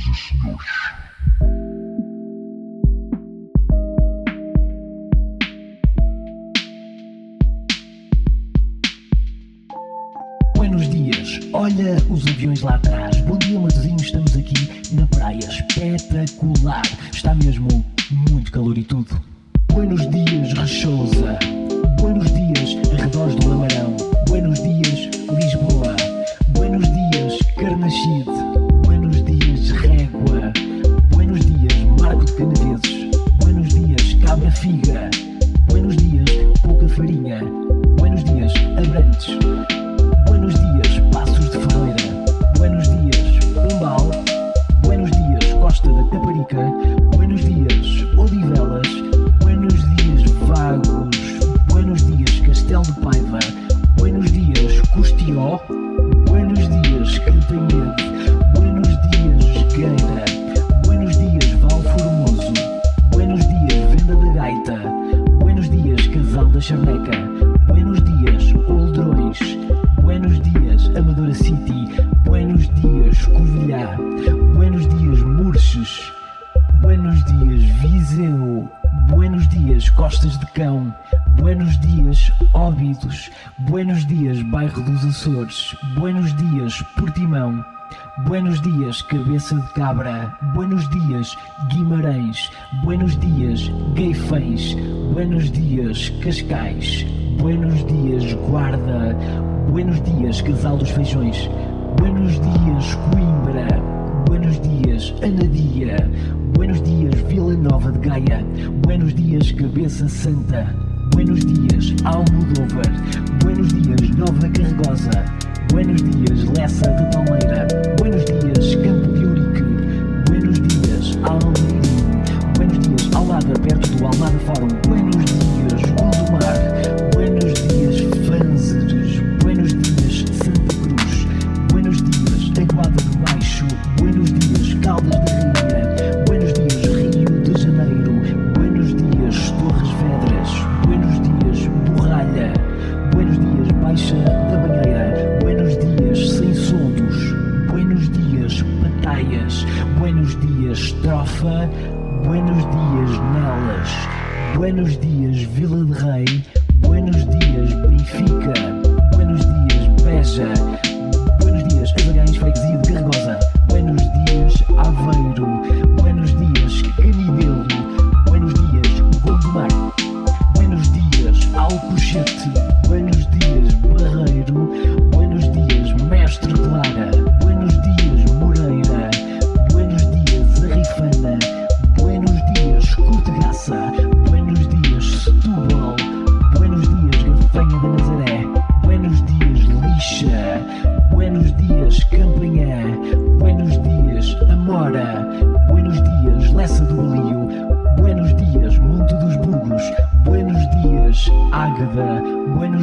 e senhores. Buenos dias, olha os aviões lá atrás. Bom dia, Matosinhos, estamos aqui na praia. Espetacular, está mesmo muito calor e tudo. Buenos dias, Rechouza. Buenos dias, arredores do Lamarão. Buenos dias, Lisboa. Figa. Buenos dias, Pouca Farinha. Buenos dias, Abrantes. Buenos dias, Passos de Ferreira. Buenos dias, Pombal. Buenos dias, Costa da Caparica. Buenos dias, Odivelas. Buenos dias, Vagos. Buenos dias, Castelo de Paiva. Buenos dias, Custió. Da. Buenos dias, Oldrões. Buenos dias, Amadora City. Buenos dias, Covilhã. Buenos dias, Murches. Buenos dias, Viseu. Buenos dias, Costas de Cão. Buenos dias, Óbidos. Buenos dias, Bairro dos Açores. Buenos dias, Portimão. Buenos dias, Cabeça de Cabra. Buenos dias, Guimarães. Buenos dias, Gueifães. Buenos dias, Cascais. Buenos dias, Guarda. Buenos dias, Casal dos Feijões. Buenos dias, Coimbra. Buenos dias, Anadia. Buenos dias, Vila Nova de Gaia. Buenos dias, Cabeça Santa. Buenos dias, Almodóvar. Buenos dias, Nova Carregosa. Buenos dias, Lessa de Palmeira. Buenos dias, Campo de Urique. Buenos dias, Almeirim. Buenos dias, Almada, perto do Almada Fórum. Buenos dias, Gondomar. Buenos dias, Fanzeres. Buenos dias, Santa Cruz. Buenos dias, Aguada de Baixo. Buenos dias, Caldas da Rainha. Buenos dias, Rio de Janeiro. Buenos dias, Torres Vedras. Buenos dias, Borralha. Buenos dias, Baixa Trofa. Buenos dias, Nelas. Buenos dias, Vila de Rei. Buenos dias, Benfica.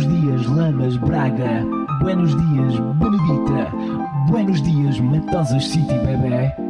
Dias, Lamas, Braga. Buenos dias, Benedita. Buenos dias, Matosas City, bebê.